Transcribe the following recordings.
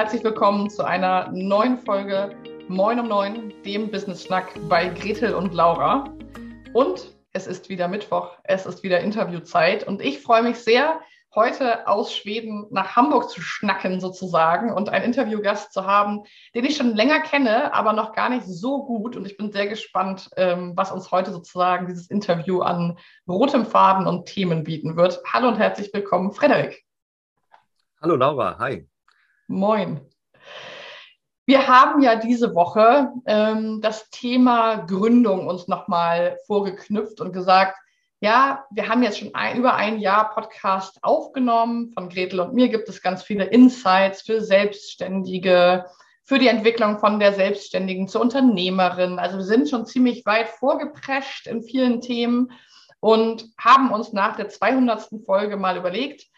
herzlich willkommen zu einer neuen Folge Moin um Neun, dem Business Schnack bei Gretel und Laura. Und es ist wieder Mittwoch, es ist wieder Interviewzeit und ich freue mich sehr, heute aus Schweden nach Hamburg zu schnacken sozusagen und einen Interviewgast zu haben, den ich schon länger kenne, aber noch gar nicht so gut. Und ich bin sehr gespannt, ähm, was uns heute sozusagen dieses Interview an rotem Faden und Themen bieten wird. Hallo und herzlich willkommen, Frederik. Hallo Laura, hi. Moin. Wir haben ja diese Woche ähm, das Thema Gründung uns nochmal vorgeknüpft und gesagt, ja, wir haben jetzt schon ein, über ein Jahr Podcast aufgenommen. Von Gretel und mir gibt es ganz viele Insights für Selbstständige, für die Entwicklung von der Selbstständigen zur Unternehmerin. Also wir sind schon ziemlich weit vorgeprescht in vielen Themen und haben uns nach der 200. Folge mal überlegt,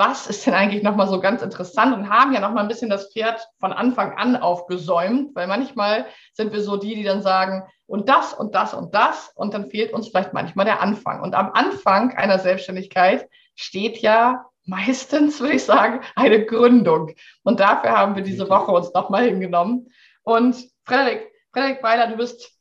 was ist denn eigentlich nochmal so ganz interessant und haben ja nochmal ein bisschen das Pferd von Anfang an aufgesäumt, weil manchmal sind wir so die, die dann sagen, und das und das und das und dann fehlt uns vielleicht manchmal der Anfang. Und am Anfang einer Selbstständigkeit steht ja meistens, würde ich sagen, eine Gründung. Und dafür haben wir diese Woche uns nochmal hingenommen. Und Frederik, Frederik Weiler, du bist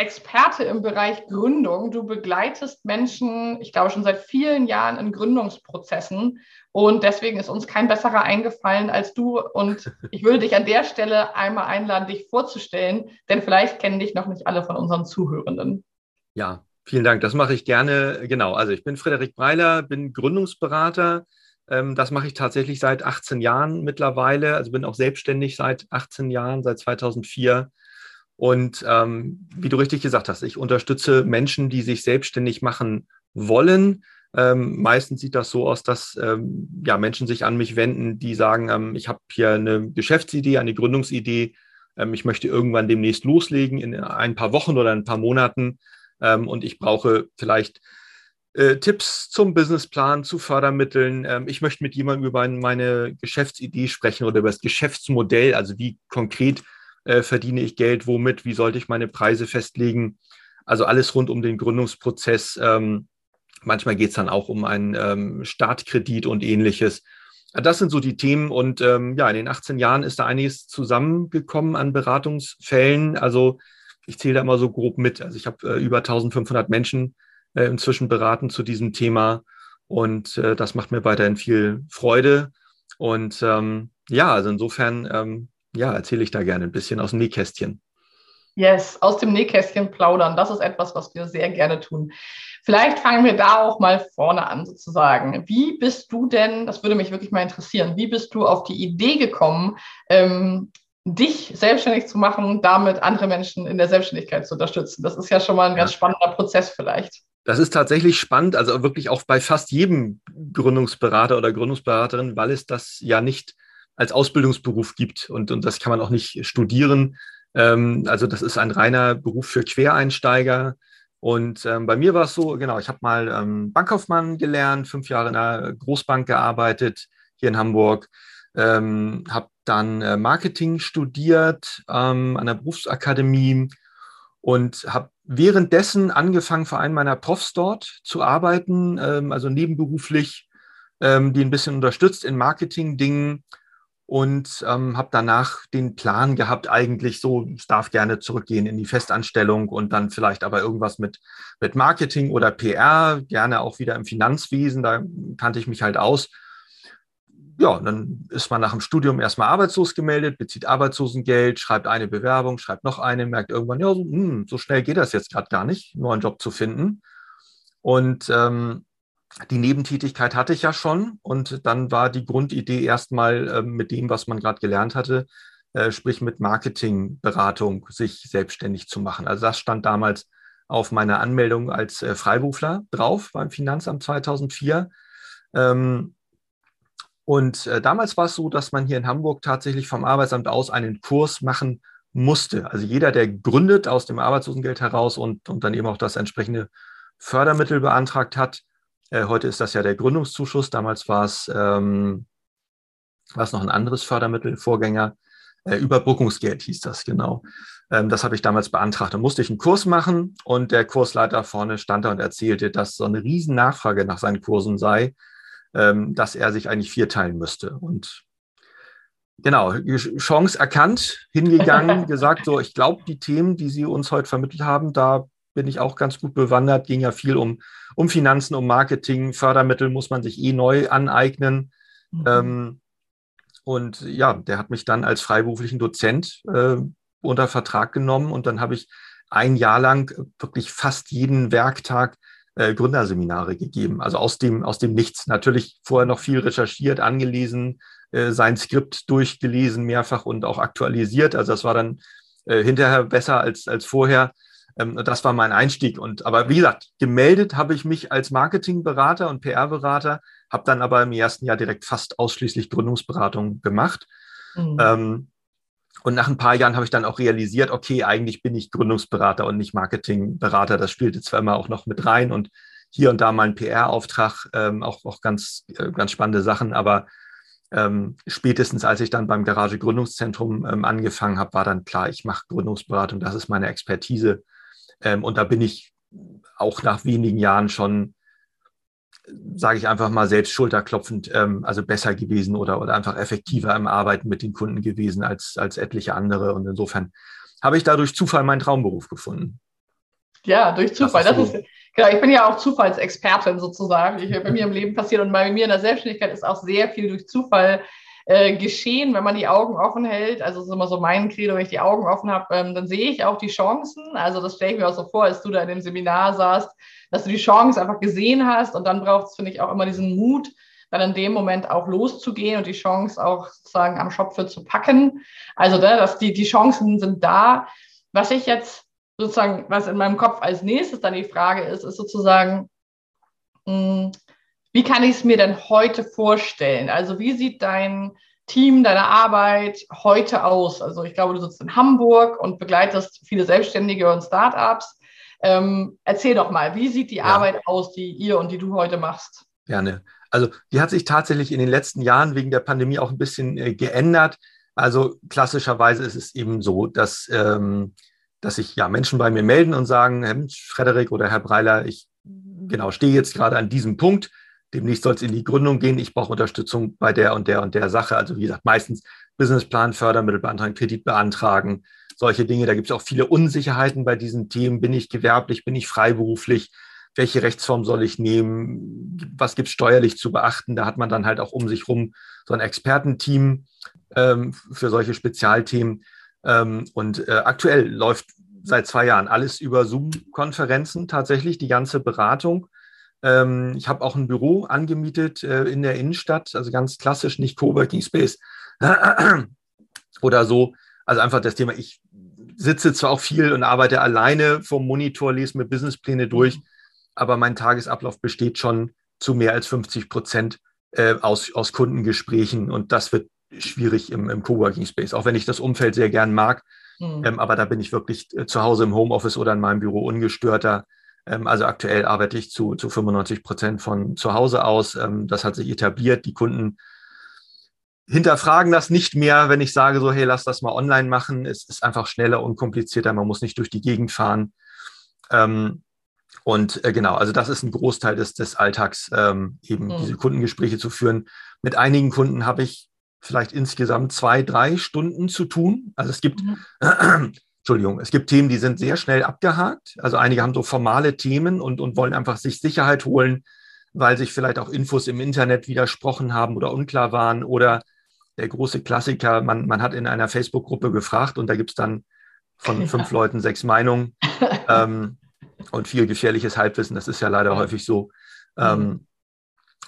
Experte im Bereich Gründung. Du begleitest Menschen, ich glaube schon seit vielen Jahren in Gründungsprozessen. Und deswegen ist uns kein besserer eingefallen als du. Und ich würde dich an der Stelle einmal einladen, dich vorzustellen, denn vielleicht kennen dich noch nicht alle von unseren Zuhörenden. Ja, vielen Dank. Das mache ich gerne. Genau. Also ich bin Frederik Breiler, bin Gründungsberater. Ähm, das mache ich tatsächlich seit 18 Jahren mittlerweile. Also bin auch selbstständig seit 18 Jahren, seit 2004 und ähm, wie du richtig gesagt hast, ich unterstütze Menschen, die sich selbstständig machen wollen. Ähm, meistens sieht das so aus, dass ähm, ja, Menschen sich an mich wenden, die sagen, ähm, ich habe hier eine Geschäftsidee, eine Gründungsidee, ähm, ich möchte irgendwann demnächst loslegen in ein paar Wochen oder ein paar Monaten ähm, und ich brauche vielleicht äh, Tipps zum Businessplan, zu Fördermitteln. Ähm, ich möchte mit jemandem über meine Geschäftsidee sprechen oder über das Geschäftsmodell, also wie konkret äh, verdiene ich Geld, womit, wie sollte ich meine Preise festlegen. Also alles rund um den Gründungsprozess. Ähm, manchmal geht es dann auch um einen ähm, Startkredit und ähnliches. Das sind so die Themen und ähm, ja, in den 18 Jahren ist da einiges zusammengekommen an Beratungsfällen. Also ich zähle da immer so grob mit. Also ich habe äh, über 1500 Menschen äh, inzwischen beraten zu diesem Thema und äh, das macht mir weiterhin viel Freude. Und ähm, ja, also insofern ähm, ja, erzähle ich da gerne ein bisschen aus dem Nähkästchen. Yes, aus dem Nähkästchen plaudern. Das ist etwas, was wir sehr gerne tun. Vielleicht fangen wir da auch mal vorne an, sozusagen. Wie bist du denn, das würde mich wirklich mal interessieren, wie bist du auf die Idee gekommen, ähm, dich selbstständig zu machen und damit andere Menschen in der Selbstständigkeit zu unterstützen? Das ist ja schon mal ein ganz spannender Prozess vielleicht. Das ist tatsächlich spannend, also wirklich auch bei fast jedem Gründungsberater oder Gründungsberaterin, weil es das ja nicht als Ausbildungsberuf gibt. Und, und das kann man auch nicht studieren. Ähm, also das ist ein reiner Beruf für Quereinsteiger. Und ähm, bei mir war es so, genau, ich habe mal ähm, Bankkaufmann gelernt, fünf Jahre in einer Großbank gearbeitet hier in Hamburg, ähm, habe dann äh, Marketing studiert ähm, an der Berufsakademie und habe währenddessen angefangen, für einen meiner Profs dort zu arbeiten, ähm, also nebenberuflich, ähm, die ein bisschen unterstützt in Marketing-Dingen und ähm, habe danach den Plan gehabt, eigentlich so, es darf gerne zurückgehen in die Festanstellung und dann vielleicht aber irgendwas mit, mit Marketing oder PR, gerne auch wieder im Finanzwesen, da kannte ich mich halt aus. Ja, dann ist man nach dem Studium erstmal arbeitslos gemeldet, bezieht Arbeitslosengeld, schreibt eine Bewerbung, schreibt noch eine, merkt irgendwann, ja, so, hm, so schnell geht das jetzt gerade gar nicht, einen neuen Job zu finden. Und ähm, die Nebentätigkeit hatte ich ja schon und dann war die Grundidee erstmal äh, mit dem, was man gerade gelernt hatte, äh, sprich mit Marketingberatung, sich selbstständig zu machen. Also das stand damals auf meiner Anmeldung als äh, Freiberufler drauf beim Finanzamt 2004. Ähm, und äh, damals war es so, dass man hier in Hamburg tatsächlich vom Arbeitsamt aus einen Kurs machen musste. Also jeder, der gründet aus dem Arbeitslosengeld heraus und, und dann eben auch das entsprechende Fördermittel beantragt hat, heute ist das ja der Gründungszuschuss. Damals war es, ähm, war es noch ein anderes Fördermittel, Vorgänger. Äh, Überbrückungsgeld hieß das, genau. Ähm, das habe ich damals beantragt. Da musste ich einen Kurs machen und der Kursleiter vorne stand da und erzählte, dass so eine riesen Nachfrage nach seinen Kursen sei, ähm, dass er sich eigentlich vierteilen müsste. Und Genau, Chance erkannt, hingegangen, gesagt, so, ich glaube, die Themen, die Sie uns heute vermittelt haben, da bin ich auch ganz gut bewandert. Ging ja viel um, um Finanzen, um Marketing, Fördermittel muss man sich eh neu aneignen. Mhm. Ähm, und ja, der hat mich dann als freiberuflichen Dozent äh, unter Vertrag genommen und dann habe ich ein Jahr lang wirklich fast jeden Werktag äh, Gründerseminare gegeben. Also aus dem, aus dem Nichts. Natürlich vorher noch viel recherchiert, angelesen, äh, sein Skript durchgelesen mehrfach und auch aktualisiert. Also das war dann äh, hinterher besser als, als vorher. Ähm, das war mein Einstieg. Und aber wie gesagt, gemeldet habe ich mich als Marketingberater und PR-Berater, habe dann aber im ersten Jahr direkt fast ausschließlich Gründungsberatung gemacht. Mhm. Ähm, und nach ein paar Jahren habe ich dann auch realisiert, okay, eigentlich bin ich Gründungsberater und nicht Marketingberater. Das spielte zwar immer auch noch mit rein und hier und da mal ein PR-Auftrag, ähm, auch, auch ganz, äh, ganz spannende Sachen. Aber ähm, spätestens als ich dann beim Garage Gründungszentrum ähm, angefangen habe, war dann klar, ich mache Gründungsberatung, das ist meine Expertise. Ähm, und da bin ich auch nach wenigen Jahren schon, sage ich einfach mal, selbst schulterklopfend, ähm, also besser gewesen oder, oder einfach effektiver im Arbeiten mit den Kunden gewesen als, als etliche andere. Und insofern habe ich da durch Zufall meinen Traumberuf gefunden. Ja, durch Zufall. Das ist, so. das ist genau, ich bin ja auch Zufallsexpertin sozusagen. Ich, bei mir im Leben passiert und bei mir in der Selbstständigkeit ist auch sehr viel durch Zufall äh, geschehen, wenn man die Augen offen hält. Also das ist immer so mein Credo, wenn ich die Augen offen habe, ähm, dann sehe ich auch die Chancen. Also das stelle ich mir auch so vor, als du da in dem Seminar saßt, dass du die Chance einfach gesehen hast und dann braucht es, finde ich, auch immer diesen Mut, dann in dem Moment auch loszugehen und die Chance auch sozusagen am Schopfe zu packen. Also ne, dass die, die Chancen sind da. Was ich jetzt sozusagen, was in meinem Kopf als nächstes dann die Frage ist, ist sozusagen, mh, hm, wie kann ich es mir denn heute vorstellen? Also wie sieht dein Team, deine Arbeit heute aus? Also ich glaube, du sitzt in Hamburg und begleitest viele Selbstständige und Startups. Ähm, erzähl doch mal, wie sieht die ja. Arbeit aus, die ihr und die du heute machst? Gerne. Also die hat sich tatsächlich in den letzten Jahren wegen der Pandemie auch ein bisschen äh, geändert. Also klassischerweise ist es eben so, dass, ähm, dass sich ja Menschen bei mir melden und sagen, Herr Frederik oder Herr Breiler, ich genau stehe jetzt gerade an diesem Punkt demnächst soll es in die Gründung gehen. Ich brauche Unterstützung bei der und der und der Sache. Also wie gesagt, meistens Businessplan, Fördermittel beantragen, Kredit beantragen, solche Dinge. Da gibt es auch viele Unsicherheiten bei diesen Themen. Bin ich gewerblich, bin ich freiberuflich? Welche Rechtsform soll ich nehmen? Was gibt es steuerlich zu beachten? Da hat man dann halt auch um sich rum so ein Expertenteam ähm, für solche Spezialthemen. Ähm, und äh, aktuell läuft seit zwei Jahren alles über Zoom-Konferenzen tatsächlich, die ganze Beratung. Ähm, ich habe auch ein Büro angemietet äh, in der Innenstadt, also ganz klassisch, nicht Coworking Space oder so. Also einfach das Thema, ich sitze zwar auch viel und arbeite alleine vom Monitor, lese mir Businesspläne durch, mhm. aber mein Tagesablauf besteht schon zu mehr als 50 Prozent äh, aus, aus Kundengesprächen und das wird schwierig im, im Coworking Space, auch wenn ich das Umfeld sehr gern mag. Mhm. Ähm, aber da bin ich wirklich äh, zu Hause im Homeoffice oder in meinem Büro ungestörter. Ähm, also aktuell arbeite ich zu, zu 95 Prozent von zu Hause aus. Ähm, das hat sich etabliert. Die Kunden hinterfragen das nicht mehr, wenn ich sage so, hey, lass das mal online machen. Es ist einfach schneller und komplizierter. Man muss nicht durch die Gegend fahren. Ähm, und äh, genau, also das ist ein Großteil des, des Alltags, eben mhm. diese Kundengespräche zu führen. Mit einigen Kunden habe ich vielleicht insgesamt zwei, drei Stunden zu tun. Also es gibt mhm. Entschuldigung, es gibt Themen, die sind sehr schnell abgehakt. Also einige haben so formale Themen und, und wollen einfach sich Sicherheit holen, weil sich vielleicht auch Infos im Internet widersprochen haben oder unklar waren. Oder der große Klassiker, man, man hat in einer Facebook-Gruppe gefragt und da gibt es dann von fünf Leuten sechs Meinungen ähm, und viel gefährliches Halbwissen. Das ist ja leider häufig so. Ähm, mhm.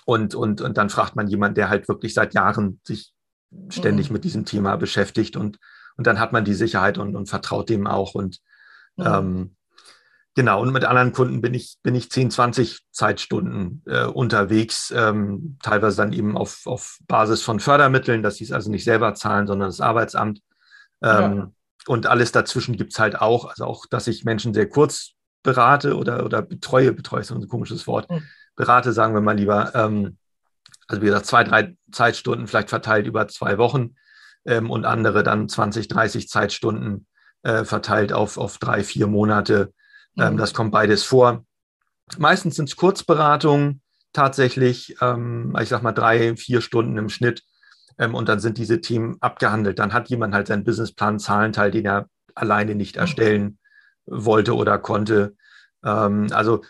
und, und, und dann fragt man jemanden, der halt wirklich seit Jahren sich ständig mhm. mit diesem Thema beschäftigt und und dann hat man die Sicherheit und, und vertraut dem auch. Und mhm. ähm, genau, und mit anderen Kunden bin ich, bin ich 10, 20 Zeitstunden äh, unterwegs, ähm, teilweise dann eben auf, auf Basis von Fördermitteln, dass sie es also nicht selber zahlen, sondern das Arbeitsamt. Ähm, ja. Und alles dazwischen gibt es halt auch, also auch, dass ich Menschen sehr kurz berate oder, oder betreue, betreue ist so ein komisches Wort, mhm. berate, sagen wir mal lieber. Ähm, also wie gesagt, zwei, drei Zeitstunden vielleicht verteilt über zwei Wochen ähm, und andere dann 20, 30 Zeitstunden äh, verteilt auf, auf drei, vier Monate. Ähm, mhm. Das kommt beides vor. Meistens sind es Kurzberatungen tatsächlich, ähm, ich sag mal drei, vier Stunden im Schnitt, ähm, und dann sind diese Themen abgehandelt. Dann hat jemand halt seinen Businessplan, Zahlenteil, den er alleine nicht mhm. erstellen wollte oder konnte. Ähm, also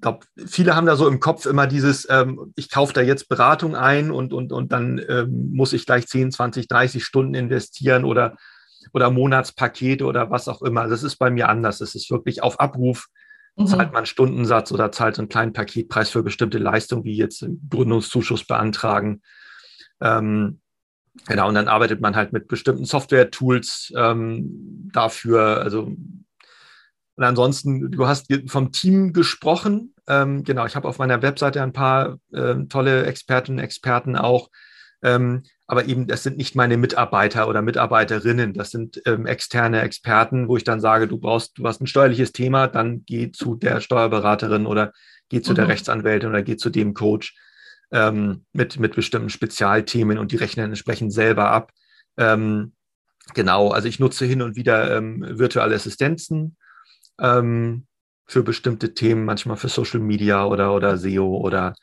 glaube, viele haben da so im Kopf immer dieses, ähm, ich kaufe da jetzt Beratung ein und, und, und dann ähm, muss ich gleich 10, 20, 30 Stunden investieren oder, oder Monatspakete oder was auch immer. Das ist bei mir anders. Das ist wirklich auf Abruf. Mhm. Zahlt man Stundensatz oder zahlt so einen kleinen Paketpreis für bestimmte Leistungen, wie jetzt Gründungszuschuss beantragen. Ähm, genau, und dann arbeitet man halt mit bestimmten Software-Tools ähm, dafür. Also und ansonsten, du hast vom Team gesprochen. Ähm, genau, ich habe auf meiner Webseite ein paar ähm, tolle Expertinnen und Experten auch. Ähm, aber eben, das sind nicht meine Mitarbeiter oder Mitarbeiterinnen, das sind ähm, externe Experten, wo ich dann sage, du brauchst, du hast ein steuerliches Thema, dann geh zu der Steuerberaterin oder geh zu mhm. der Rechtsanwältin oder geh zu dem Coach ähm, mit, mit bestimmten Spezialthemen und die rechnen entsprechend selber ab. Ähm, genau, also ich nutze hin und wieder virtuelle Assistenzen ähm, für bestimmte Themen, manchmal für Social Media oder, oder SEO oder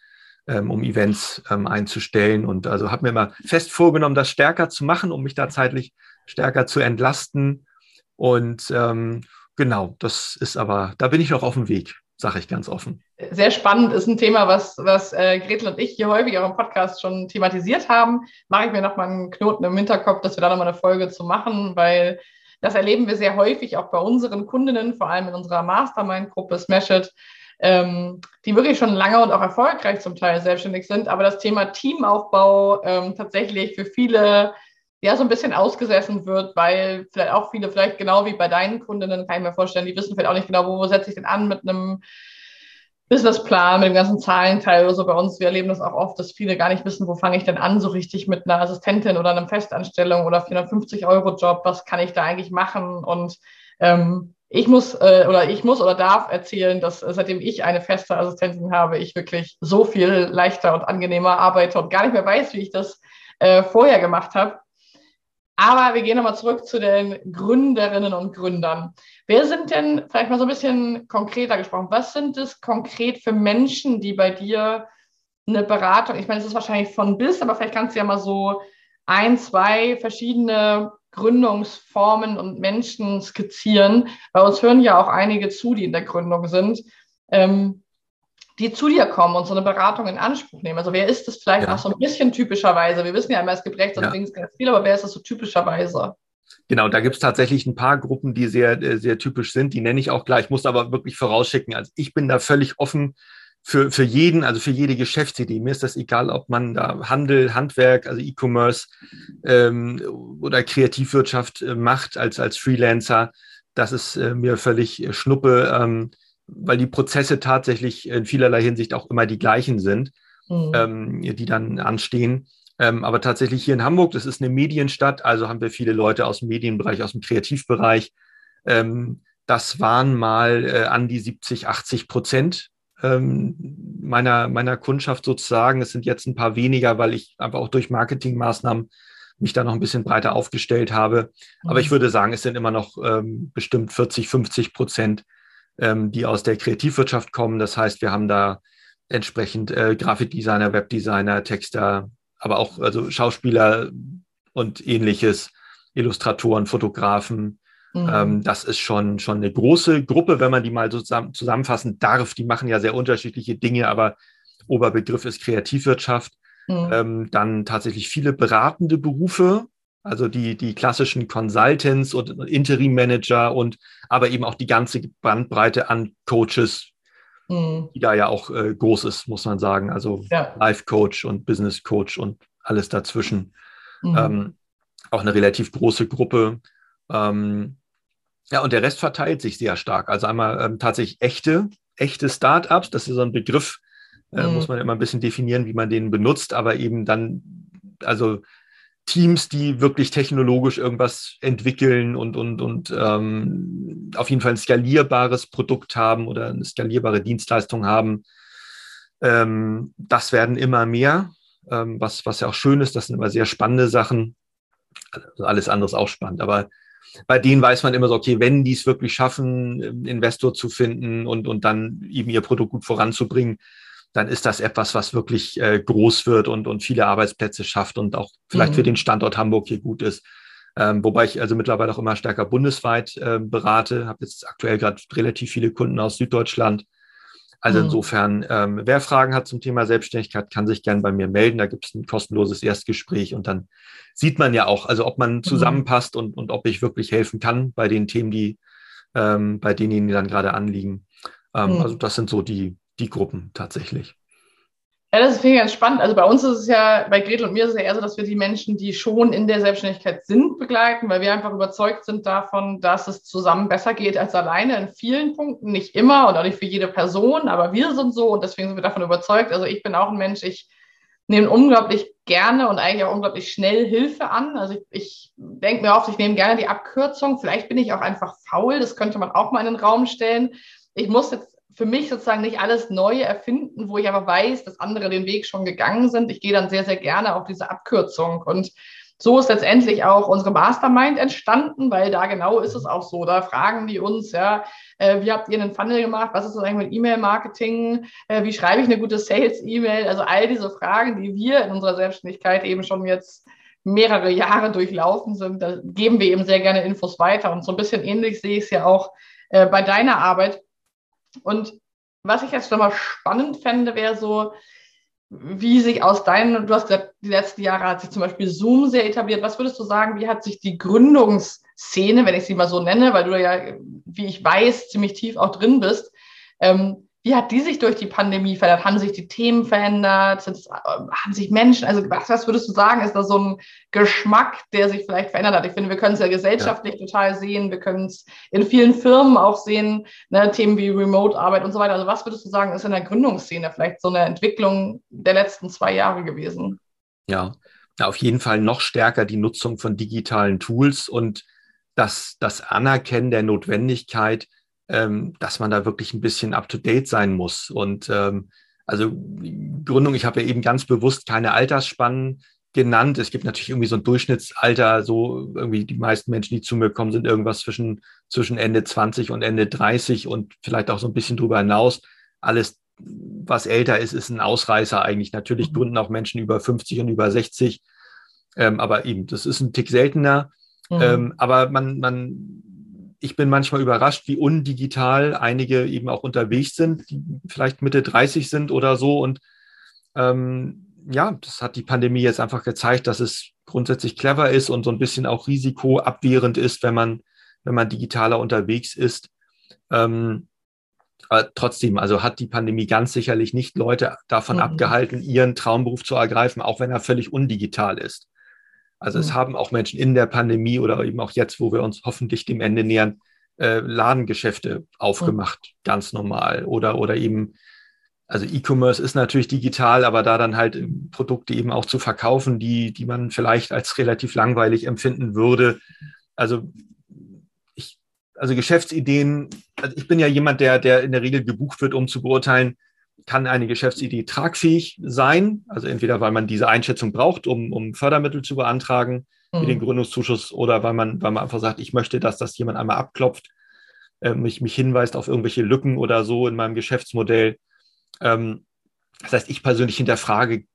ähm, um Events ähm, einzustellen. Und also habe mir immer fest vorgenommen, das stärker zu machen, um mich da zeitlich stärker zu entlasten. Und ähm, genau, das ist aber, da bin ich noch auf dem Weg, sage ich ganz offen. Sehr spannend ist ein Thema, was, was äh, Gretel und ich hier häufig auch im Podcast schon thematisiert haben. Mache ich mir nochmal einen Knoten im Hinterkopf, dass wir da nochmal eine Folge zu machen, weil das erleben wir sehr häufig auch bei unseren Kundinnen, vor allem in unserer Mastermind-Gruppe Smash ähm, die wirklich schon lange und auch erfolgreich zum Teil selbstständig sind, aber das Thema Teamaufbau ähm, tatsächlich für viele ja so ein bisschen ausgesessen wird, weil vielleicht auch viele, vielleicht genau wie bei deinen Kundinnen, kann ich mir vorstellen, die wissen vielleicht auch nicht genau, wo setze ich denn an mit einem Businessplan, mit dem ganzen Zahlenteil oder so bei uns. Wir erleben das auch oft, dass viele gar nicht wissen, wo fange ich denn an, so richtig mit einer Assistentin oder einer Festanstellung oder 450 Euro Job, was kann ich da eigentlich machen? Und ähm, ich muss äh, oder ich muss oder darf erzählen, dass äh, seitdem ich eine feste Assistentin habe, ich wirklich so viel leichter und angenehmer arbeite und gar nicht mehr weiß, wie ich das äh, vorher gemacht habe. Aber wir gehen nochmal zurück zu den Gründerinnen und Gründern. Wer sind denn, vielleicht mal so ein bisschen konkreter gesprochen, was sind es konkret für Menschen, die bei dir eine Beratung, ich meine, es ist wahrscheinlich von bis, aber vielleicht kannst du ja mal so ein, zwei verschiedene Gründungsformen und Menschen skizzieren. Bei uns hören ja auch einige zu, die in der Gründung sind. Ähm, die zu dir kommen und so eine Beratung in Anspruch nehmen? Also wer ist das vielleicht ja. auch so ein bisschen typischerweise? Wir wissen ja immer, es gibt rechts und ja. links ganz viel, aber wer ist das so typischerweise? Genau, da gibt es tatsächlich ein paar Gruppen, die sehr, äh, sehr typisch sind. Die nenne ich auch gleich, muss aber wirklich vorausschicken. Also ich bin da völlig offen für, für jeden, also für jede Geschäftsidee. Mir ist das egal, ob man da Handel, Handwerk, also E-Commerce ähm, oder Kreativwirtschaft äh, macht als, als Freelancer. Das ist äh, mir völlig äh, Schnuppe. Ähm, weil die Prozesse tatsächlich in vielerlei Hinsicht auch immer die gleichen sind, mhm. ähm, die dann anstehen. Ähm, aber tatsächlich hier in Hamburg, das ist eine Medienstadt, also haben wir viele Leute aus dem Medienbereich, aus dem Kreativbereich. Ähm, das waren mal äh, an die 70, 80 Prozent ähm, meiner, meiner Kundschaft sozusagen. Es sind jetzt ein paar weniger, weil ich einfach auch durch Marketingmaßnahmen mich da noch ein bisschen breiter aufgestellt habe. Aber ich mhm. würde sagen, es sind immer noch ähm, bestimmt 40, 50 Prozent ähm, die aus der Kreativwirtschaft kommen. Das heißt, wir haben da entsprechend äh, Grafikdesigner, Webdesigner, Texter, aber auch also Schauspieler und ähnliches, Illustratoren, Fotografen. Mhm. Ähm, das ist schon, schon eine große Gruppe, wenn man die mal so zusammen, zusammenfassen darf. Die machen ja sehr unterschiedliche Dinge, aber Oberbegriff ist Kreativwirtschaft. Mhm. Ähm, dann tatsächlich viele beratende Berufe, also die, die klassischen Consultants und Interim Manager und aber eben auch die ganze Bandbreite an Coaches, mhm. die da ja auch äh, groß ist, muss man sagen. Also ja. Life Coach und Business Coach und alles dazwischen. Mhm. Ähm, auch eine relativ große Gruppe. Ähm, ja, und der Rest verteilt sich sehr stark. Also einmal ähm, tatsächlich echte, echte Startups, das ist so ein Begriff, äh, mhm. muss man immer ein bisschen definieren, wie man den benutzt, aber eben dann, also Teams, die wirklich technologisch irgendwas entwickeln und, und, und ähm, auf jeden Fall ein skalierbares Produkt haben oder eine skalierbare Dienstleistung haben. Ähm, das werden immer mehr, ähm, was, was ja auch schön ist. Das sind immer sehr spannende Sachen. Also alles andere ist auch spannend, aber bei denen weiß man immer so, okay, wenn die es wirklich schaffen, Investor zu finden und, und dann eben ihr Produkt gut voranzubringen, dann ist das etwas, was wirklich äh, groß wird und, und viele Arbeitsplätze schafft und auch vielleicht mhm. für den Standort Hamburg hier gut ist. Ähm, wobei ich also mittlerweile auch immer stärker bundesweit äh, berate, habe jetzt aktuell gerade relativ viele Kunden aus Süddeutschland. Also mhm. insofern, ähm, wer Fragen hat zum Thema Selbstständigkeit, kann sich gern bei mir melden. Da gibt es ein kostenloses Erstgespräch und dann sieht man ja auch, also ob man mhm. zusammenpasst und, und ob ich wirklich helfen kann bei den Themen, die ähm, bei denen, die dann gerade anliegen. Ähm, mhm. Also das sind so die, die Gruppen tatsächlich. Ja, das finde ich ganz spannend. Also bei uns ist es ja, bei Gretel und mir ist es ja eher so, dass wir die Menschen, die schon in der Selbstständigkeit sind, begleiten, weil wir einfach überzeugt sind davon, dass es zusammen besser geht als alleine in vielen Punkten. Nicht immer und auch nicht für jede Person, aber wir sind so und deswegen sind wir davon überzeugt. Also ich bin auch ein Mensch, ich nehme unglaublich gerne und eigentlich auch unglaublich schnell Hilfe an. Also ich, ich denke mir oft, ich nehme gerne die Abkürzung. Vielleicht bin ich auch einfach faul, das könnte man auch mal in den Raum stellen. Ich muss jetzt für mich sozusagen nicht alles neu erfinden, wo ich aber weiß, dass andere den Weg schon gegangen sind. Ich gehe dann sehr, sehr gerne auf diese Abkürzung. Und so ist letztendlich auch unsere Mastermind entstanden, weil da genau ist es auch so. Da fragen die uns, ja, äh, wie habt ihr einen Funnel gemacht? Was ist das eigentlich mit E-Mail-Marketing? Äh, wie schreibe ich eine gute Sales-E-Mail? Also all diese Fragen, die wir in unserer Selbstständigkeit eben schon jetzt mehrere Jahre durchlaufen sind, da geben wir eben sehr gerne Infos weiter. Und so ein bisschen ähnlich sehe ich es ja auch äh, bei deiner Arbeit und was ich jetzt nochmal spannend fände, wäre so, wie sich aus deinen, du hast gesagt, die letzten Jahre hat sich zum Beispiel Zoom sehr etabliert. Was würdest du sagen, wie hat sich die Gründungsszene, wenn ich sie mal so nenne, weil du ja, wie ich weiß, ziemlich tief auch drin bist, ähm, wie hat die sich durch die Pandemie verändert? Haben sich die Themen verändert? Äh, haben sich Menschen, also was, was würdest du sagen, ist da so ein Geschmack, der sich vielleicht verändert hat? Ich finde, wir können es ja gesellschaftlich ja. total sehen. Wir können es in vielen Firmen auch sehen, ne, Themen wie Remote-Arbeit und so weiter. Also was würdest du sagen, ist in der Gründungsszene vielleicht so eine Entwicklung der letzten zwei Jahre gewesen? Ja, ja auf jeden Fall noch stärker die Nutzung von digitalen Tools und das, das Anerkennen der Notwendigkeit, ähm, dass man da wirklich ein bisschen up-to-date sein muss. Und ähm, also Gründung, ich habe ja eben ganz bewusst keine Altersspannen genannt. Es gibt natürlich irgendwie so ein Durchschnittsalter, so irgendwie die meisten Menschen, die zu mir kommen, sind irgendwas zwischen, zwischen Ende 20 und Ende 30 und vielleicht auch so ein bisschen drüber hinaus. Alles, was älter ist, ist ein Ausreißer eigentlich. Natürlich mhm. gründen auch Menschen über 50 und über 60. Ähm, aber eben, das ist ein Tick seltener. Mhm. Ähm, aber man, man ich bin manchmal überrascht, wie undigital einige eben auch unterwegs sind, die vielleicht Mitte 30 sind oder so. Und ähm, ja, das hat die Pandemie jetzt einfach gezeigt, dass es grundsätzlich clever ist und so ein bisschen auch risikoabwehrend ist, wenn man, wenn man digitaler unterwegs ist. Ähm, trotzdem, also hat die Pandemie ganz sicherlich nicht Leute davon mhm. abgehalten, ihren Traumberuf zu ergreifen, auch wenn er völlig undigital ist. Also mhm. es haben auch Menschen in der Pandemie oder eben auch jetzt, wo wir uns hoffentlich dem Ende nähern, äh, Ladengeschäfte aufgemacht, mhm. ganz normal. Oder, oder eben, also E-Commerce ist natürlich digital, aber da dann halt Produkte eben auch zu verkaufen, die, die man vielleicht als relativ langweilig empfinden würde. Also ich, also Geschäftsideen, also ich bin ja jemand, der, der in der Regel gebucht wird, um zu beurteilen, kann eine Geschäftsidee tragfähig sein. Also entweder weil man diese Einschätzung braucht, um, um Fördermittel zu beantragen, mhm. wie den Gründungszuschuss, oder weil man, weil man einfach sagt, ich möchte, dass das jemand einmal abklopft, äh, mich, mich hinweist auf irgendwelche Lücken oder so in meinem Geschäftsmodell. Ähm, das heißt, ich persönlich hinterfrage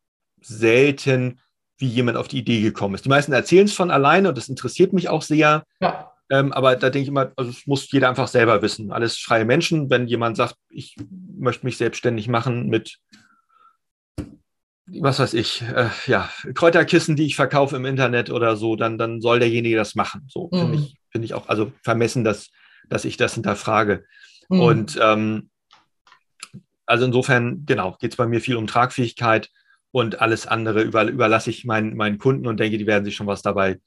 selten, wie jemand auf die Idee gekommen ist. Die meisten erzählen es von alleine und das interessiert mich auch sehr. Ja. Ähm, aber da denke ich immer, also es muss jeder einfach selber wissen. Alles freie Menschen. Wenn jemand sagt, ich möchte mich selbstständig machen mit, was weiß ich, äh, ja, Kräuterkissen, die ich verkaufe im Internet oder so, dann, dann soll derjenige das machen. So mhm. finde ich, finde ich auch, also vermessen, dass, dass ich das hinterfrage. Mhm. Und ähm, also insofern, genau, geht es bei mir viel um Tragfähigkeit und alles andere über, überlasse ich meinen, meinen Kunden und denke, die werden sich schon was dabei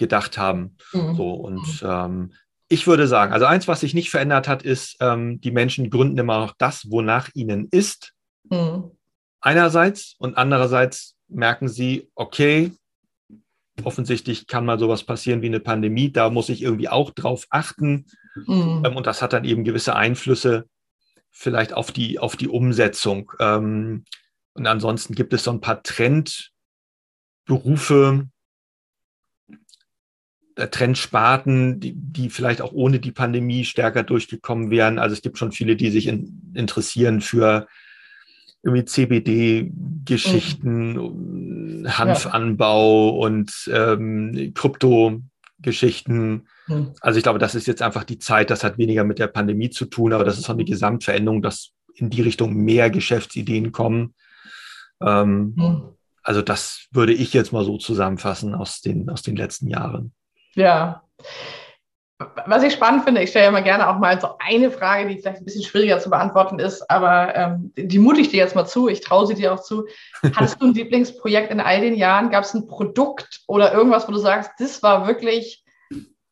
gedacht haben. Mhm. So, und ähm, ich würde sagen, also eins, was sich nicht verändert hat, ist, ähm, die Menschen gründen immer noch das, wonach ihnen ist. Mhm. Einerseits und andererseits merken sie, okay, offensichtlich kann mal sowas passieren wie eine Pandemie, da muss ich irgendwie auch drauf achten. Mhm. Ähm, und das hat dann eben gewisse Einflüsse vielleicht auf die, auf die Umsetzung. Ähm, und ansonsten gibt es so ein paar Trendberufe, Trendsparten, die, die vielleicht auch ohne die Pandemie stärker durchgekommen wären. Also es gibt schon viele, die sich in, interessieren für irgendwie CBD-Geschichten, mhm. Hanfanbau ja. und ähm, Krypto-Geschichten. Mhm. Also ich glaube, das ist jetzt einfach die Zeit, das hat weniger mit der Pandemie zu tun, aber das ist auch eine Gesamtveränderung, dass in die Richtung mehr Geschäftsideen kommen. Ähm, mhm. Also das würde ich jetzt mal so zusammenfassen aus den, aus den letzten Jahren. Ja. Was ich spannend finde, ich stelle ja mal gerne auch mal so eine Frage, die vielleicht ein bisschen schwieriger zu beantworten ist, aber ähm, die mute ich dir jetzt mal zu, ich traue sie dir auch zu. Hattest du ein Lieblingsprojekt in all den Jahren? Gab es ein Produkt oder irgendwas, wo du sagst, das war wirklich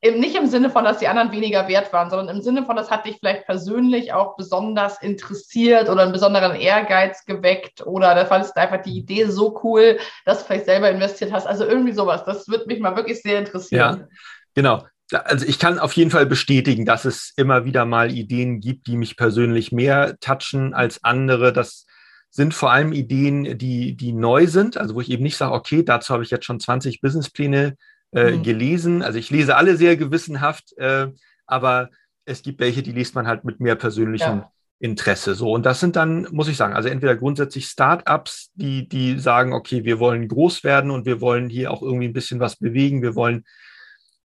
nicht im Sinne von, dass die anderen weniger wert waren, sondern im Sinne von, das hat dich vielleicht persönlich auch besonders interessiert oder einen besonderen Ehrgeiz geweckt oder da fandest du einfach die Idee so cool, dass du vielleicht selber investiert hast. Also irgendwie sowas. Das würde mich mal wirklich sehr interessieren. Ja, genau. Also ich kann auf jeden Fall bestätigen, dass es immer wieder mal Ideen gibt, die mich persönlich mehr touchen als andere. Das sind vor allem Ideen, die, die neu sind, also wo ich eben nicht sage, okay, dazu habe ich jetzt schon 20 Businesspläne äh, mhm. gelesen. Also ich lese alle sehr gewissenhaft, äh, aber es gibt welche, die liest man halt mit mehr persönlichem ja. Interesse. So, und das sind dann, muss ich sagen, also entweder grundsätzlich Startups, die, die sagen, okay, wir wollen groß werden und wir wollen hier auch irgendwie ein bisschen was bewegen, wir wollen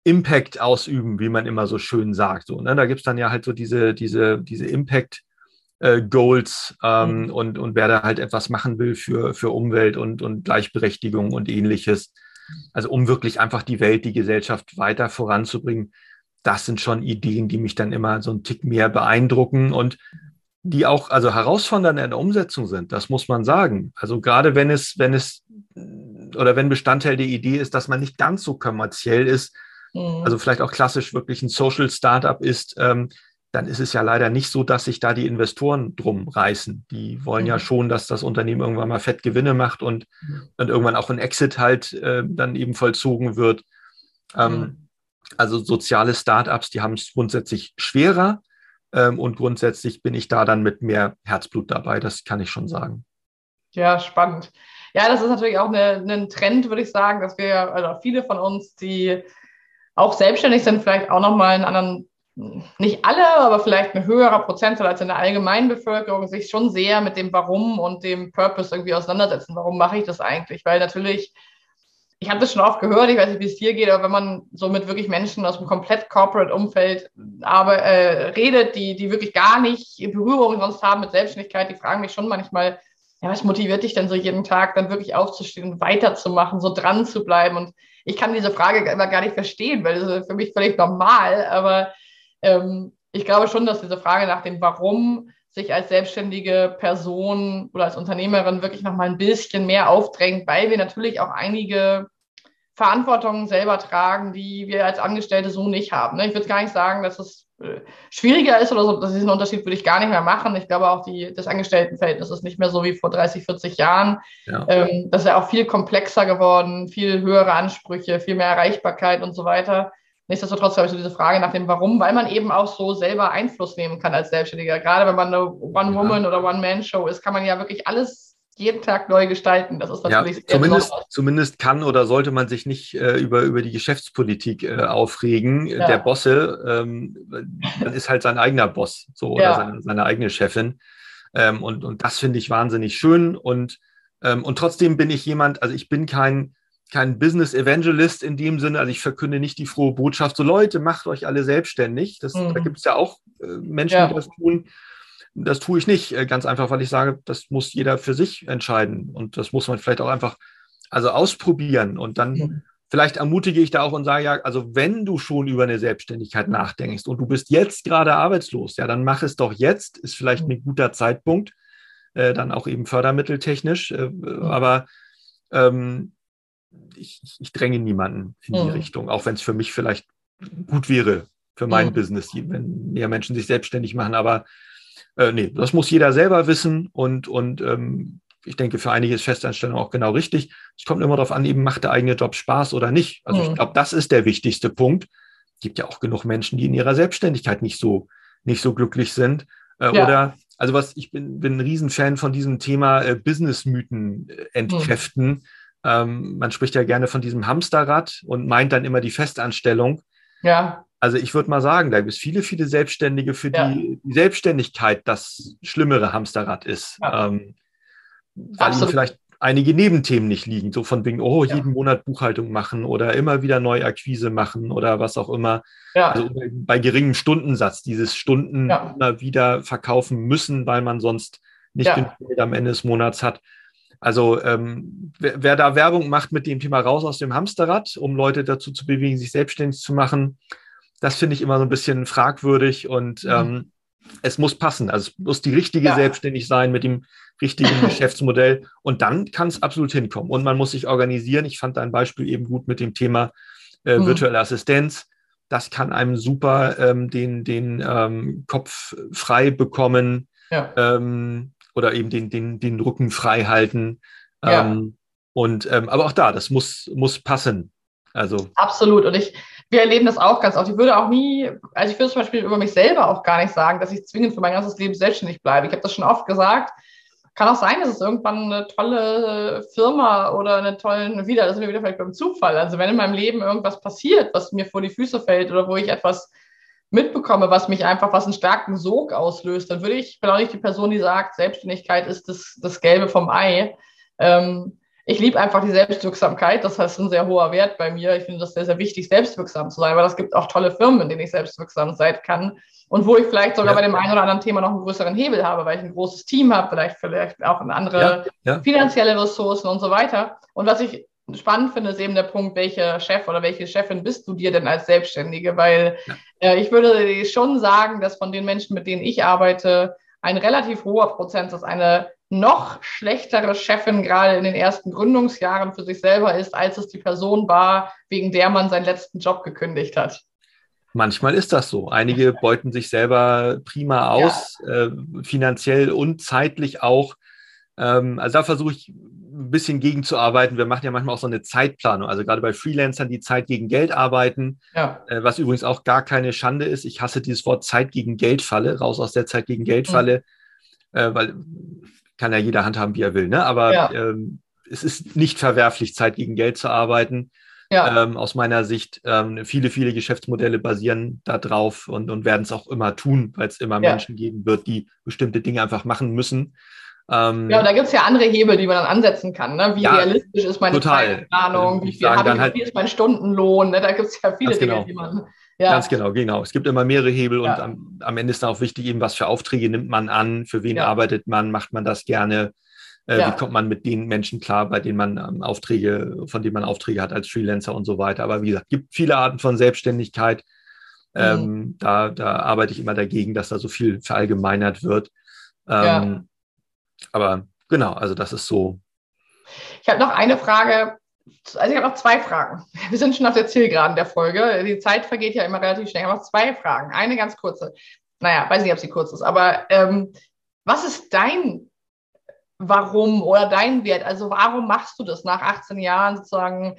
Impact ausüben, wie man immer so schön sagt. So, ne? Da gibt es dann ja halt so diese, diese, diese Impact- äh, Goals ähm, mhm. und, und wer da halt etwas machen will für, für Umwelt und, und Gleichberechtigung und ähnliches. Also um wirklich einfach die Welt, die Gesellschaft weiter voranzubringen. Das sind schon Ideen, die mich dann immer so einen Tick mehr beeindrucken und die auch also herausfordernd in der Umsetzung sind. Das muss man sagen. Also gerade wenn es, wenn es oder wenn Bestandteil der Idee ist, dass man nicht ganz so kommerziell ist, mhm. also vielleicht auch klassisch wirklich ein Social Startup ist, ähm, dann ist es ja leider nicht so, dass sich da die Investoren drum reißen. Die wollen mhm. ja schon, dass das Unternehmen irgendwann mal fett Gewinne macht und mhm. dann irgendwann auch ein Exit halt äh, dann eben vollzogen wird. Ähm, mhm. Also soziale Startups, die haben es grundsätzlich schwerer ähm, und grundsätzlich bin ich da dann mit mehr Herzblut dabei. Das kann ich schon sagen. Ja, spannend. Ja, das ist natürlich auch eine, ein Trend, würde ich sagen, dass wir, also viele von uns, die auch selbstständig sind, vielleicht auch nochmal einen anderen nicht alle, aber vielleicht ein höherer Prozentzahl als in der allgemeinen Bevölkerung sich schon sehr mit dem Warum und dem Purpose irgendwie auseinandersetzen. Warum mache ich das eigentlich? Weil natürlich, ich habe das schon oft gehört, ich weiß nicht, wie es dir geht, aber wenn man so mit wirklich Menschen aus dem komplett corporate Umfeld aber, äh, redet, die, die wirklich gar nicht Berührung sonst haben mit Selbstständigkeit, die fragen mich schon manchmal, ja, was motiviert dich denn so jeden Tag dann wirklich aufzustehen und weiterzumachen, so dran zu bleiben? Und ich kann diese Frage immer gar nicht verstehen, weil das ist für mich völlig normal, aber ähm, ich glaube schon, dass diese Frage nach dem Warum sich als selbstständige Person oder als Unternehmerin wirklich noch mal ein bisschen mehr aufdrängt, weil wir natürlich auch einige Verantwortungen selber tragen, die wir als Angestellte so nicht haben. Ne? Ich würde gar nicht sagen, dass es äh, schwieriger ist oder so. Das ist ein Unterschied, würde ich gar nicht mehr machen. Ich glaube auch, die, das Angestelltenverhältnis ist nicht mehr so wie vor 30, 40 Jahren. Ja. Ähm, das ist ja auch viel komplexer geworden, viel höhere Ansprüche, viel mehr Erreichbarkeit und so weiter. Nichtsdestotrotz habe ich so diese Frage nach dem Warum, weil man eben auch so selber Einfluss nehmen kann als Selbstständiger. Gerade wenn man eine One-Woman- oder One-Man-Show ist, kann man ja wirklich alles jeden Tag neu gestalten. Das ist natürlich ja, zumindest, zumindest kann oder sollte man sich nicht äh, über, über die Geschäftspolitik äh, aufregen. Ja. Der Bosse ähm, dann ist halt sein eigener Boss so, ja. oder seine, seine, eigene Chefin. Ähm, und, und das finde ich wahnsinnig schön. Und, ähm, und trotzdem bin ich jemand, also ich bin kein kein Business Evangelist in dem Sinne, also ich verkünde nicht die frohe Botschaft, so Leute, macht euch alle selbstständig. Das, mhm. Da gibt es ja auch äh, Menschen, ja. die das tun. Das tue ich nicht, äh, ganz einfach, weil ich sage, das muss jeder für sich entscheiden. Und das muss man vielleicht auch einfach also ausprobieren. Und dann mhm. vielleicht ermutige ich da auch und sage, ja, also wenn du schon über eine Selbstständigkeit nachdenkst und du bist jetzt gerade arbeitslos, ja, dann mach es doch jetzt, ist vielleicht mhm. ein guter Zeitpunkt, äh, dann auch eben fördermitteltechnisch. Äh, mhm. aber ähm, ich, ich dränge niemanden in die mhm. Richtung, auch wenn es für mich vielleicht gut wäre, für mein mhm. Business, wenn mehr Menschen sich selbstständig machen. Aber äh, nee, das muss jeder selber wissen und, und ähm, ich denke, für einige ist Festanstellung auch genau richtig. Es kommt immer darauf an, eben macht der eigene Job Spaß oder nicht. Also mhm. ich glaube, das ist der wichtigste Punkt. Es gibt ja auch genug Menschen, die in ihrer Selbstständigkeit nicht so, nicht so glücklich sind. Äh, ja. Oder, also was, ich bin, bin ein Riesenfan von diesem Thema äh, Business-Mythen äh, entkräften. Mhm. Ähm, man spricht ja gerne von diesem Hamsterrad und meint dann immer die Festanstellung. Ja. Also ich würde mal sagen, da gibt es viele, viele Selbstständige, für ja. die die Selbstständigkeit das schlimmere Hamsterrad ist. Ja. Ähm, weil Absolut. ihnen vielleicht einige Nebenthemen nicht liegen, so von wegen, oh, jeden ja. Monat Buchhaltung machen oder immer wieder neue Akquise machen oder was auch immer. Ja. Also bei geringem Stundensatz, dieses Stunden ja. immer wieder verkaufen müssen, weil man sonst nicht genug Geld am Ende des Monats hat. Also ähm, wer, wer, da Werbung macht mit dem Thema raus aus dem Hamsterrad, um Leute dazu zu bewegen, sich selbstständig zu machen, das finde ich immer so ein bisschen fragwürdig und mhm. ähm, es muss passen. Also es muss die richtige ja. selbstständig sein mit dem richtigen Geschäftsmodell und dann kann es absolut hinkommen. Und man muss sich organisieren. Ich fand dein Beispiel eben gut mit dem Thema äh, mhm. virtuelle Assistenz. Das kann einem super ähm, den, den ähm, Kopf frei bekommen ja. ähm, oder eben den, den, den Rücken frei halten. Ja. Ähm, und ähm, aber auch da, das muss, muss passen. Also absolut. Und ich, wir erleben das auch ganz oft. Ich würde auch nie, also ich würde zum Beispiel über mich selber auch gar nicht sagen, dass ich zwingend für mein ganzes Leben selbstständig bleibe. Ich habe das schon oft gesagt. Kann auch sein, dass es irgendwann eine tolle Firma oder eine tolle, wieder, das sind wir wieder vielleicht beim Zufall. Also wenn in meinem Leben irgendwas passiert, was mir vor die Füße fällt oder wo ich etwas mitbekomme, was mich einfach, was einen starken Sog auslöst, dann würde ich, bin auch nicht die Person, die sagt, Selbstständigkeit ist das, das Gelbe vom Ei. Ähm, ich liebe einfach die Selbstwirksamkeit. Das heißt, ein sehr hoher Wert bei mir. Ich finde das sehr, sehr wichtig, selbstwirksam zu sein, weil es gibt auch tolle Firmen, in denen ich selbstwirksam sein kann und wo ich vielleicht sogar ja. bei dem einen oder anderen Thema noch einen größeren Hebel habe, weil ich ein großes Team habe, vielleicht, vielleicht auch eine andere ja. Ja. finanzielle Ressourcen und so weiter. Und was ich spannend finde, ist eben der Punkt, welcher Chef oder welche Chefin bist du dir denn als Selbstständige? Weil äh, ich würde schon sagen, dass von den Menschen, mit denen ich arbeite, ein relativ hoher Prozentsatz eine noch schlechtere Chefin gerade in den ersten Gründungsjahren für sich selber ist, als es die Person war, wegen der man seinen letzten Job gekündigt hat. Manchmal ist das so. Einige beuten sich selber prima aus, ja. äh, finanziell und zeitlich auch. Ähm, also da versuche ich ein bisschen gegenzuarbeiten. Wir machen ja manchmal auch so eine Zeitplanung. Also gerade bei Freelancern, die Zeit gegen Geld arbeiten, ja. äh, was übrigens auch gar keine Schande ist. Ich hasse dieses Wort Zeit gegen Geld Falle, raus aus der Zeit gegen Geld Falle, mhm. äh, weil kann ja jeder handhaben, wie er will. Ne? Aber ja. ähm, es ist nicht verwerflich, Zeit gegen Geld zu arbeiten. Ja. Ähm, aus meiner Sicht, ähm, viele, viele Geschäftsmodelle basieren darauf und, und werden es auch immer tun, weil es immer. Menschen geben wird, die bestimmte Dinge einfach machen müssen. Ähm, ja, und da gibt es ja andere Hebel, die man dann ansetzen kann. Ne? Wie ja, realistisch ist meine. Zeitplanung? Wie viel, habe ich, halt, wie ist mein Stundenlohn? Ne? Da gibt es ja viele Dinge, genau. die man. Ja. Ganz genau, genau. Es gibt immer mehrere Hebel ja. und am, am, Ende ist dann auch wichtig, eben was für Aufträge nimmt man an, für wen arbeitet man, macht man das gerne, äh, wie kommt man mit den Menschen klar, bei denen man ähm, Aufträge, von denen man Aufträge hat als Freelancer und so weiter. Aber wie gesagt, gibt viele Arten von Selbstständigkeit. Mhm. Ähm, da, da arbeite ich immer dagegen, dass da so viel verallgemeinert wird. Ähm, aber genau, also das ist so. Ich habe noch eine Frage also ich habe noch zwei Fragen. Wir sind schon auf der Zielgeraden der Folge. Die Zeit vergeht ja immer relativ schnell. Ich habe noch zwei Fragen. Eine ganz kurze. Naja, weiß nicht, ob sie kurz ist, aber ähm, was ist dein Warum oder dein Wert? Also warum machst du das nach 18 Jahren sozusagen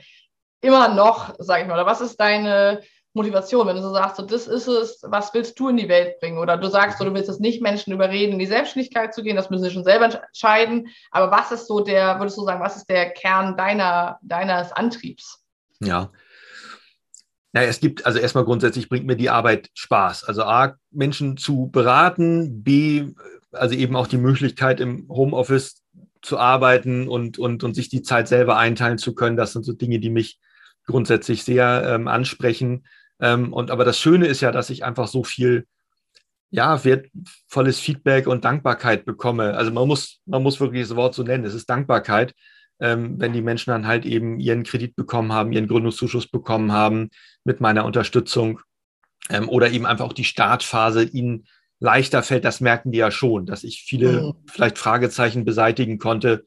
immer noch, sage ich mal? Oder was ist deine Motivation, wenn du so sagst, so, das ist es, was willst du in die Welt bringen? Oder du sagst, so, du willst es nicht Menschen überreden, in die Selbstständigkeit zu gehen, das müssen sie schon selber entscheiden. Aber was ist so der, würdest du sagen, was ist der Kern deiner, deines Antriebs? Ja. Ja, es gibt, also erstmal grundsätzlich bringt mir die Arbeit Spaß. Also A, Menschen zu beraten, B, also eben auch die Möglichkeit im Homeoffice zu arbeiten und, und, und sich die Zeit selber einteilen zu können. Das sind so Dinge, die mich grundsätzlich sehr ähm, ansprechen. Ähm, und aber das Schöne ist ja, dass ich einfach so viel ja, wertvolles Feedback und Dankbarkeit bekomme. Also man muss, man muss wirklich das Wort so nennen. Es ist Dankbarkeit, ähm, wenn die Menschen dann halt eben ihren Kredit bekommen haben, ihren Gründungszuschuss bekommen haben mit meiner Unterstützung ähm, oder eben einfach auch die Startphase ihnen leichter fällt. Das merken die ja schon, dass ich viele mhm. vielleicht Fragezeichen beseitigen konnte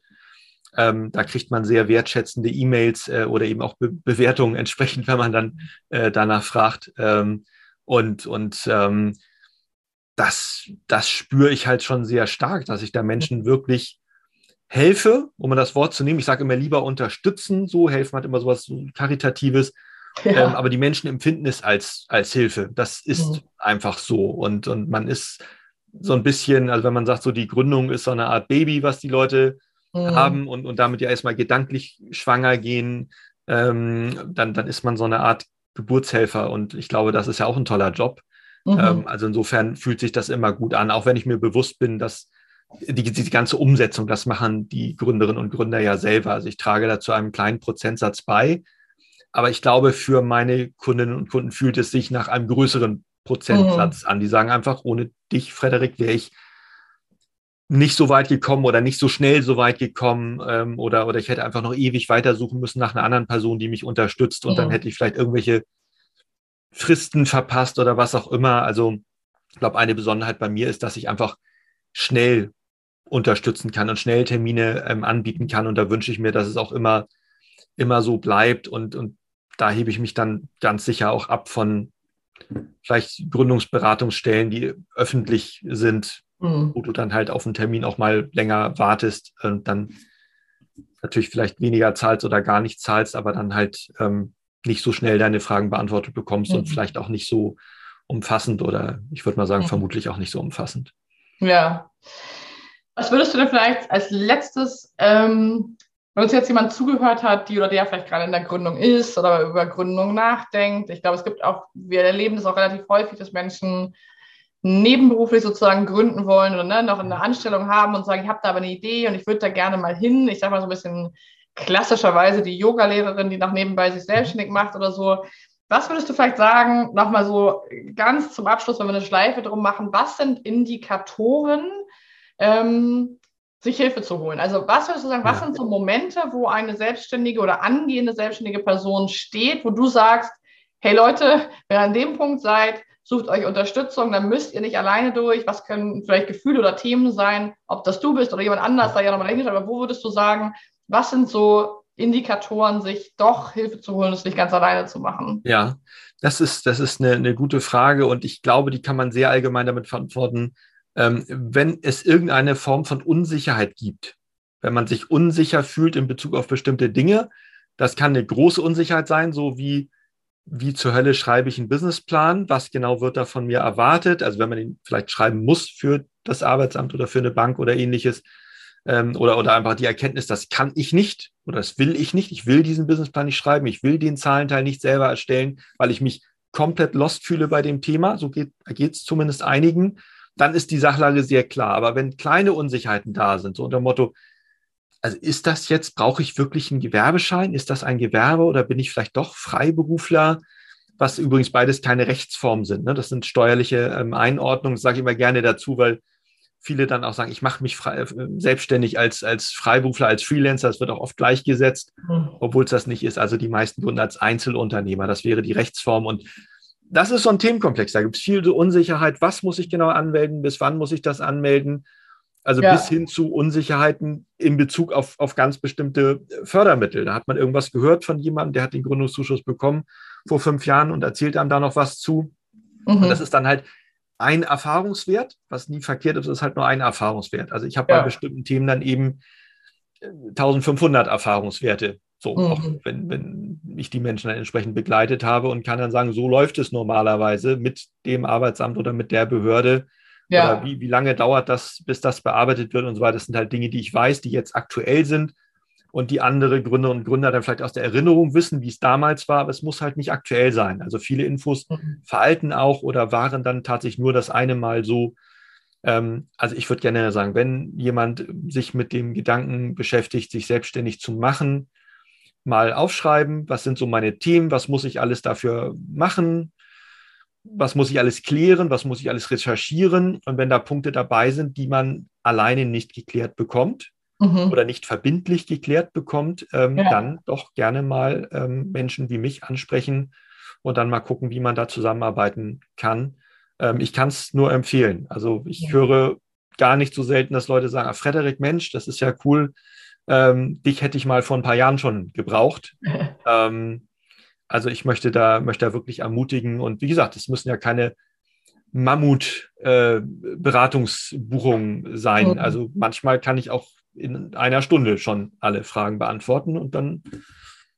ähm, da kriegt man sehr wertschätzende E-Mails äh, oder eben auch Be Bewertungen entsprechend, wenn man dann äh, danach fragt. Ähm, und und ähm, das, das spüre ich halt schon sehr stark, dass ich da Menschen wirklich helfe, um mal das Wort zu nehmen. Ich sage immer lieber unterstützen, so helfen hat immer sowas so Karitatives. Ja. Ähm, aber die Menschen empfinden es als, als Hilfe. Das ist mhm. einfach so. Und, und man ist so ein bisschen, also wenn man sagt, so die Gründung ist so eine Art Baby, was die Leute mhm. haben und, und damit ja erstmal gedanklich schwanger gehen, ähm, dann, dann ist man so eine Art Geburtshelfer und ich glaube, das ist ja auch ein toller Job. Mhm. Ähm, also insofern fühlt sich das immer gut an, auch wenn ich mir bewusst bin, dass die, die ganze Umsetzung, das machen die Gründerinnen und Gründer ja selber. Also ich trage dazu einen kleinen Prozentsatz bei. Aber ich glaube, für meine Kundinnen und Kunden fühlt es sich nach einem größeren Prozentsatz mhm. an. Die sagen einfach, ohne dich, Frederik, wäre ich nicht so weit gekommen oder nicht so schnell so weit gekommen ähm, oder, oder ich hätte einfach noch ewig weitersuchen müssen nach einer anderen Person, die mich unterstützt und mhm. dann hätte ich vielleicht irgendwelche Fristen verpasst oder was auch immer. Also ich glaube, eine Besonderheit bei mir ist, dass ich einfach schnell unterstützen kann und schnell Termine ähm, anbieten kann. Und da wünsche ich mir, dass es auch immer, immer so bleibt. Und, und da hebe ich mich dann ganz sicher auch ab von vielleicht Gründungsberatungsstellen, die öffentlich sind, mhm. wo du dann halt auf einen Termin auch mal länger wartest und dann natürlich vielleicht weniger zahlst oder gar nicht zahlst, aber dann halt ähm, nicht so schnell deine Fragen beantwortet bekommst mhm. und vielleicht auch nicht so umfassend oder ich würde mal sagen, mhm. vermutlich auch nicht so umfassend. Ja. Was würdest du denn vielleicht als letztes, ähm, wenn uns jetzt jemand zugehört hat, die oder der vielleicht gerade in der Gründung ist oder über Gründung nachdenkt? Ich glaube, es gibt auch, wir erleben das auch relativ häufig, dass Menschen nebenberuflich sozusagen gründen wollen oder ne, noch eine Anstellung haben und sagen, ich habe da aber eine Idee und ich würde da gerne mal hin. Ich sage mal so ein bisschen klassischerweise die Yoga-Lehrerin, die noch nebenbei sich selbstständig macht oder so. Was würdest du vielleicht sagen, nochmal so ganz zum Abschluss, wenn wir eine Schleife drum machen, was sind Indikatoren, ähm, sich Hilfe zu holen? Also was würdest du sagen, was sind so Momente, wo eine selbstständige oder angehende selbstständige Person steht, wo du sagst, hey Leute, wenn ihr an dem Punkt seid, sucht euch Unterstützung, dann müsst ihr nicht alleine durch. Was können vielleicht Gefühle oder Themen sein, ob das du bist oder jemand anders, da ja nochmal dahingeschaut, aber wo würdest du sagen, was sind so Indikatoren, sich doch Hilfe zu holen, es nicht ganz alleine zu machen? Ja, das ist, das ist eine, eine gute Frage und ich glaube, die kann man sehr allgemein damit beantworten. Ähm, wenn es irgendeine Form von Unsicherheit gibt, wenn man sich unsicher fühlt in Bezug auf bestimmte Dinge, das kann eine große Unsicherheit sein, so wie wie zur Hölle schreibe ich einen Businessplan, was genau wird da von mir erwartet, also wenn man ihn vielleicht schreiben muss für das Arbeitsamt oder für eine Bank oder ähnliches, ähm, oder, oder einfach die Erkenntnis, das kann ich nicht oder das will ich nicht, ich will diesen Businessplan nicht schreiben, ich will den Zahlenteil nicht selber erstellen, weil ich mich komplett lost fühle bei dem Thema, so geht es zumindest einigen, dann ist die Sachlage sehr klar. Aber wenn kleine Unsicherheiten da sind, so unter dem Motto, also ist das jetzt, brauche ich wirklich einen Gewerbeschein? Ist das ein Gewerbe oder bin ich vielleicht doch Freiberufler? Was übrigens beides keine Rechtsform sind. Ne? Das sind steuerliche ähm, Einordnungen, sage ich immer gerne dazu, weil viele dann auch sagen, ich mache mich frei, äh, selbstständig als, als Freiberufler, als Freelancer. Das wird auch oft gleichgesetzt, mhm. obwohl es das nicht ist. Also die meisten gründen als Einzelunternehmer. Das wäre die Rechtsform. Und das ist so ein Themenkomplex. Da gibt es viel Unsicherheit. Was muss ich genau anmelden? Bis wann muss ich das anmelden? Also ja. bis hin zu Unsicherheiten in Bezug auf, auf ganz bestimmte Fördermittel. Da hat man irgendwas gehört von jemandem, der hat den Gründungszuschuss bekommen vor fünf Jahren und erzählt einem da noch was zu. Mhm. Und das ist dann halt ein Erfahrungswert, was nie verkehrt ist, ist halt nur ein Erfahrungswert. Also ich habe ja. bei bestimmten Themen dann eben 1500 äh, Erfahrungswerte. So, mhm. auch wenn, wenn ich die Menschen dann entsprechend begleitet habe und kann dann sagen, so läuft es normalerweise mit dem Arbeitsamt oder mit der Behörde ja. Oder wie, wie lange dauert das, bis das bearbeitet wird und so weiter. Das sind halt Dinge, die ich weiß, die jetzt aktuell sind und die andere Gründerinnen und Gründer dann vielleicht aus der Erinnerung wissen, wie es damals war, aber es muss halt nicht aktuell sein. Also viele Infos mhm. veralten auch oder waren dann tatsächlich nur das eine Mal so. Ähm, also ich würde gerne sagen, wenn jemand sich mit dem Gedanken beschäftigt, sich selbstständig zu machen, mal aufschreiben, was sind so meine Themen, was muss ich alles dafür machen, was muss ich alles klären, was muss ich alles recherchieren. Und wenn da Punkte dabei sind, die man alleine nicht geklärt bekommt mhm. oder nicht verbindlich geklärt bekommt, ähm, ja. dann doch gerne mal ähm, Menschen wie mich ansprechen und dann mal gucken, wie man da zusammenarbeiten kann. Ähm, ich kann es nur empfehlen. Also ich ja. höre gar nicht so selten, dass Leute sagen, ah, Frederik, Mensch, das ist ja cool. Ähm, dich hätte ich mal vor ein paar Jahren schon gebraucht. also ich möchte da, möchte da wirklich ermutigen. Und wie gesagt, es müssen ja keine Mammut-Beratungsbuchungen äh, sein. Mhm. Also manchmal kann ich auch in einer Stunde schon alle Fragen beantworten und dann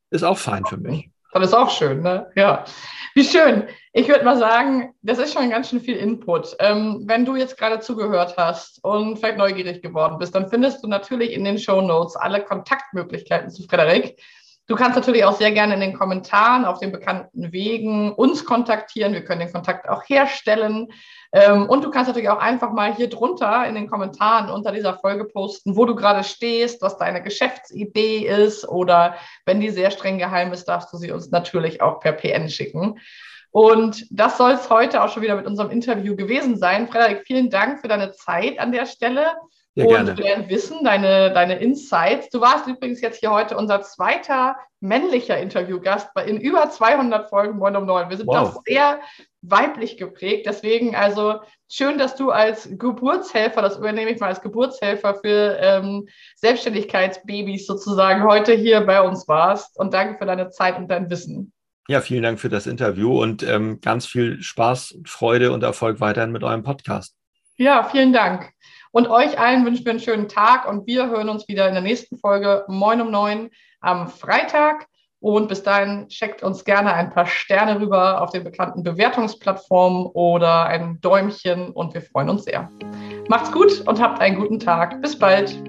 ist auch fein für mich. Das ist auch schön, ne? Ja. Wie schön. Ich würde mal sagen, das ist schon ganz schön viel Input. Ähm, wenn du jetzt gerade zugehört hast und vielleicht neugierig geworden bist, dann findest du natürlich in den Show Notes alle Kontaktmöglichkeiten zu Frederik. Du kannst natürlich auch sehr gerne in den Kommentaren auf den bekannten Wegen uns kontaktieren. Wir können den Kontakt auch herstellen. Ähm, und du kannst natürlich auch einfach mal hier drunter in den Kommentaren unter dieser Folge posten, wo du gerade stehst, was deine Geschäftsidee ist. Oder wenn die sehr streng geheim ist, darfst du sie uns natürlich auch per PN schicken. Und das soll es heute auch schon wieder mit unserem Interview gewesen sein. Frederik, vielen Dank für deine Zeit an der Stelle. Ja, und dein Wissen, deine, deine Insights. Du warst übrigens jetzt hier heute unser zweiter männlicher Interviewgast in über 200 Folgen Moin um 9. Wir sind wow. doch sehr weiblich geprägt. Deswegen also schön, dass du als Geburtshelfer, das übernehme ich mal als Geburtshelfer für ähm, Selbstständigkeitsbabys sozusagen heute hier bei uns warst. Und danke für deine Zeit und dein Wissen. Ja, vielen Dank für das Interview und ähm, ganz viel Spaß, Freude und Erfolg weiterhin mit eurem Podcast. Ja, vielen Dank. Und euch allen wünschen wir einen schönen Tag und wir hören uns wieder in der nächsten Folge Moin um neun am Freitag. Und bis dahin checkt uns gerne ein paar Sterne rüber auf den bekannten Bewertungsplattformen oder ein Däumchen und wir freuen uns sehr. Macht's gut und habt einen guten Tag. Bis bald.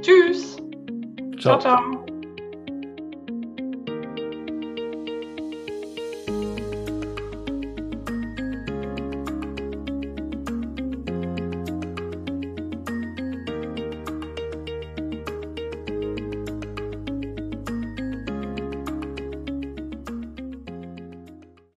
Tschüss. ciao. ciao. ciao.